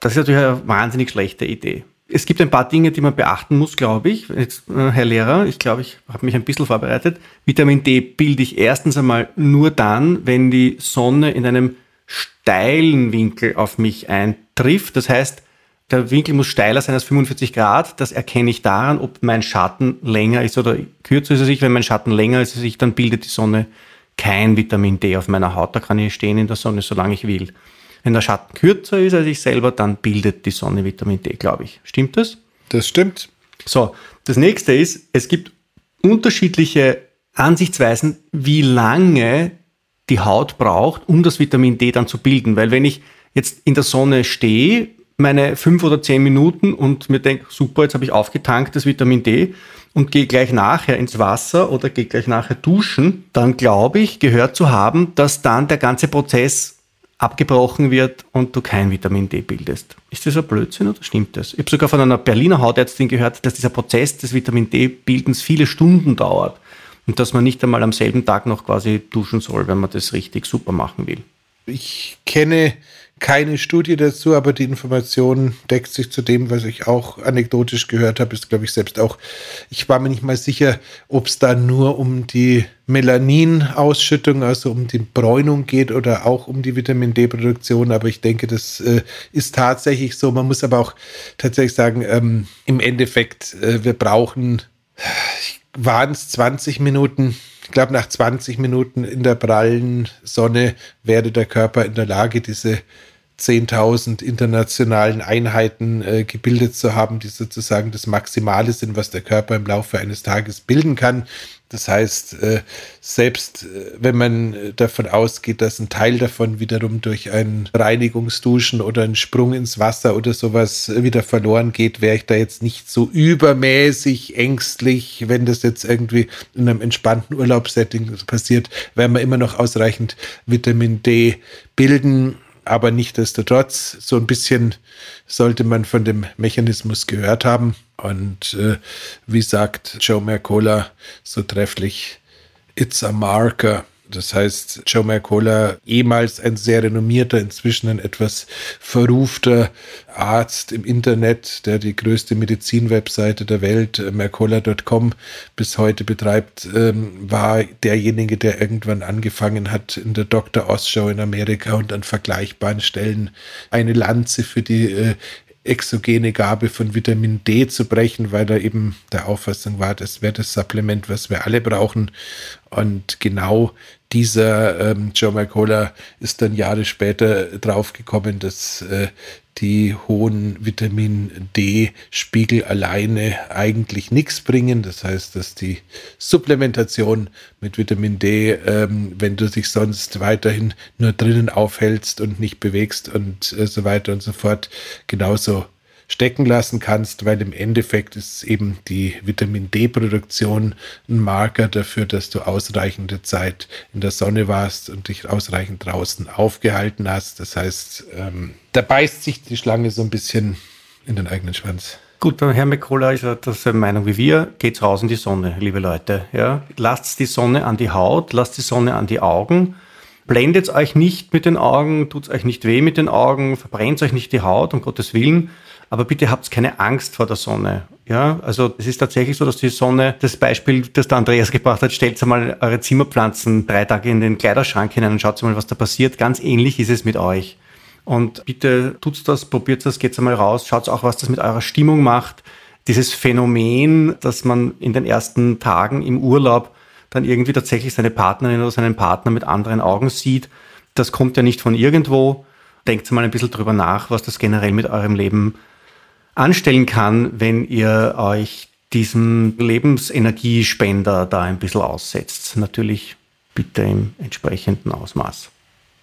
Das ist natürlich eine wahnsinnig schlechte Idee. Es gibt ein paar Dinge, die man beachten muss, glaube ich. Jetzt, äh, Herr Lehrer, ich glaube, ich habe mich ein bisschen vorbereitet. Vitamin D bilde ich erstens einmal nur dann, wenn die Sonne in einem steilen Winkel auf mich eintrifft. Das heißt, der Winkel muss steiler sein als 45 Grad. Das erkenne ich daran, ob mein Schatten länger ist oder kürzer ist es sich. Wenn mein Schatten länger ist, sich, dann bildet die Sonne kein Vitamin D auf meiner Haut. Da kann ich stehen in der Sonne, solange ich will. Wenn der Schatten kürzer ist als ich selber, dann bildet die Sonne Vitamin D, glaube ich. Stimmt das? Das stimmt. So, das nächste ist, es gibt unterschiedliche Ansichtsweisen, wie lange die Haut braucht, um das Vitamin D dann zu bilden. Weil wenn ich jetzt in der Sonne stehe meine fünf oder zehn Minuten und mir denke, super, jetzt habe ich aufgetankt das Vitamin D und gehe gleich nachher ins Wasser oder gehe gleich nachher duschen, dann glaube ich, gehört zu haben, dass dann der ganze Prozess abgebrochen wird und du kein Vitamin D bildest. Ist das ein Blödsinn oder stimmt das? Ich habe sogar von einer Berliner Hautärztin gehört, dass dieser Prozess des Vitamin D-Bildens viele Stunden dauert und dass man nicht einmal am selben Tag noch quasi duschen soll, wenn man das richtig super machen will. Ich kenne keine Studie dazu, aber die Information deckt sich zu dem, was ich auch anekdotisch gehört habe, ist, glaube ich, selbst auch, ich war mir nicht mal sicher, ob es da nur um die Melanin-Ausschüttung, also um die Bräunung geht oder auch um die Vitamin D-Produktion, aber ich denke, das äh, ist tatsächlich so. Man muss aber auch tatsächlich sagen, ähm, im Endeffekt, äh, wir brauchen, waren es 20 Minuten, ich glaube, nach 20 Minuten in der prallen Sonne wäre der Körper in der Lage, diese 10.000 internationalen Einheiten äh, gebildet zu haben, die sozusagen das Maximale sind, was der Körper im Laufe eines Tages bilden kann. Das heißt, äh, selbst äh, wenn man äh, davon ausgeht, dass ein Teil davon wiederum durch ein Reinigungsduschen oder einen Sprung ins Wasser oder sowas wieder verloren geht, wäre ich da jetzt nicht so übermäßig ängstlich, wenn das jetzt irgendwie in einem entspannten Urlaubssetting passiert, werden wir immer noch ausreichend Vitamin D bilden aber nichtdestotrotz, so ein bisschen sollte man von dem Mechanismus gehört haben. Und äh, wie sagt Joe Mercola so trefflich, it's a marker. Das heißt, Joe Mercola, ehemals ein sehr renommierter, inzwischen ein etwas verrufter Arzt im Internet, der die größte Medizinwebseite der Welt, äh, Mercola.com, bis heute betreibt, ähm, war derjenige, der irgendwann angefangen hat, in der Dr. Oz Show in Amerika und an vergleichbaren Stellen eine Lanze für die äh, exogene Gabe von Vitamin D zu brechen, weil er eben der Auffassung war, das wäre das Supplement, was wir alle brauchen. Und genau dieser ähm, Joe McCullough ist dann Jahre später draufgekommen, dass äh, die hohen Vitamin D-Spiegel alleine eigentlich nichts bringen. Das heißt, dass die Supplementation mit Vitamin D, ähm, wenn du dich sonst weiterhin nur drinnen aufhältst und nicht bewegst und äh, so weiter und so fort, genauso stecken lassen kannst, weil im Endeffekt ist eben die Vitamin D-Produktion ein Marker dafür, dass du ausreichende Zeit in der Sonne warst und dich ausreichend draußen aufgehalten hast. Das heißt, ähm, da beißt sich die Schlange so ein bisschen in den eigenen Schwanz. Gut, beim Herrn McCullough ist er derselben Meinung wie wir. Geht's raus in die Sonne, liebe Leute. Ja? Lasst die Sonne an die Haut, lasst die Sonne an die Augen. Blendet euch nicht mit den Augen, tut's euch nicht weh mit den Augen, verbrennt euch nicht die Haut, um Gottes Willen. Aber bitte habt keine Angst vor der Sonne. Ja, also es ist tatsächlich so, dass die Sonne, das Beispiel, das der Andreas gebracht hat, stellt mal eure Zimmerpflanzen drei Tage in den Kleiderschrank hinein und schaut mal, was da passiert. Ganz ähnlich ist es mit euch. Und bitte tut's das, probiert das, geht's einmal raus, schaut auch, was das mit eurer Stimmung macht. Dieses Phänomen, dass man in den ersten Tagen im Urlaub dann irgendwie tatsächlich seine Partnerin oder seinen Partner mit anderen Augen sieht, das kommt ja nicht von irgendwo. Denkt mal ein bisschen drüber nach, was das generell mit eurem Leben anstellen kann, wenn ihr euch diesem Lebensenergiespender da ein bisschen aussetzt. Natürlich bitte im entsprechenden Ausmaß.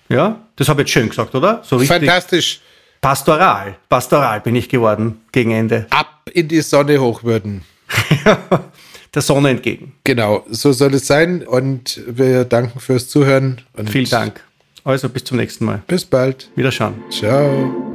Ja, das habe ich jetzt schön gesagt, oder? So richtig. Fantastisch. Pastoral, pastoral bin ich geworden gegen Ende. Ab in die Sonne hochwürden. [laughs] Der Sonne entgegen. Genau, so soll es sein und wir danken fürs Zuhören. Vielen Dank. Also bis zum nächsten Mal. Bis bald. Wiederschauen. Ciao.